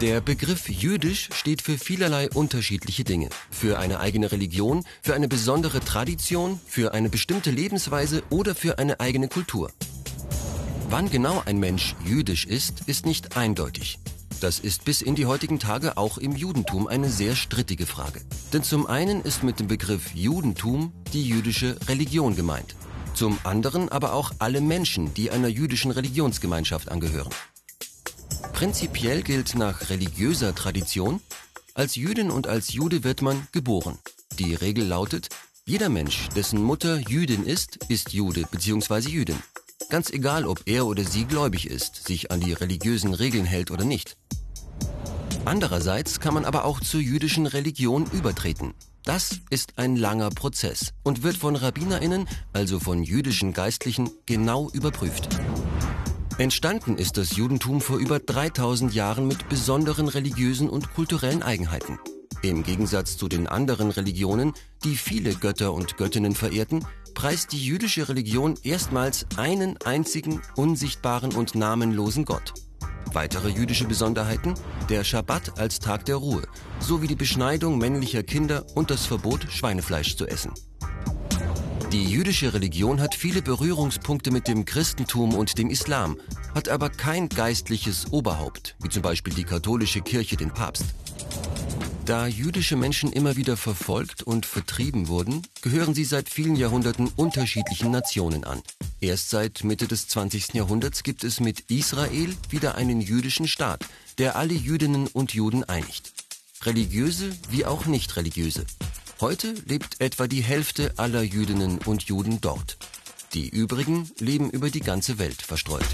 Der Begriff jüdisch steht für vielerlei unterschiedliche Dinge. Für eine eigene Religion, für eine besondere Tradition, für eine bestimmte Lebensweise oder für eine eigene Kultur. Wann genau ein Mensch jüdisch ist, ist nicht eindeutig. Das ist bis in die heutigen Tage auch im Judentum eine sehr strittige Frage. Denn zum einen ist mit dem Begriff Judentum die jüdische Religion gemeint. Zum anderen aber auch alle Menschen, die einer jüdischen Religionsgemeinschaft angehören. Prinzipiell gilt nach religiöser Tradition, als Jüdin und als Jude wird man geboren. Die Regel lautet, jeder Mensch, dessen Mutter Jüdin ist, ist Jude bzw. Jüdin. Ganz egal, ob er oder sie gläubig ist, sich an die religiösen Regeln hält oder nicht. Andererseits kann man aber auch zur jüdischen Religion übertreten. Das ist ein langer Prozess und wird von Rabbinerinnen, also von jüdischen Geistlichen, genau überprüft. Entstanden ist das Judentum vor über 3000 Jahren mit besonderen religiösen und kulturellen Eigenheiten. Im Gegensatz zu den anderen Religionen, die viele Götter und Göttinnen verehrten, preist die jüdische Religion erstmals einen einzigen, unsichtbaren und namenlosen Gott. Weitere jüdische Besonderheiten? Der Schabbat als Tag der Ruhe, sowie die Beschneidung männlicher Kinder und das Verbot, Schweinefleisch zu essen. Die jüdische Religion hat viele Berührungspunkte mit dem Christentum und dem Islam, hat aber kein geistliches Oberhaupt, wie zum Beispiel die katholische Kirche den Papst. Da jüdische Menschen immer wieder verfolgt und vertrieben wurden, gehören sie seit vielen Jahrhunderten unterschiedlichen Nationen an. Erst seit Mitte des 20. Jahrhunderts gibt es mit Israel wieder einen jüdischen Staat, der alle Jüdinnen und Juden einigt. Religiöse wie auch nicht religiöse. Heute lebt etwa die Hälfte aller Jüdinnen und Juden dort. Die übrigen leben über die ganze Welt verstreut.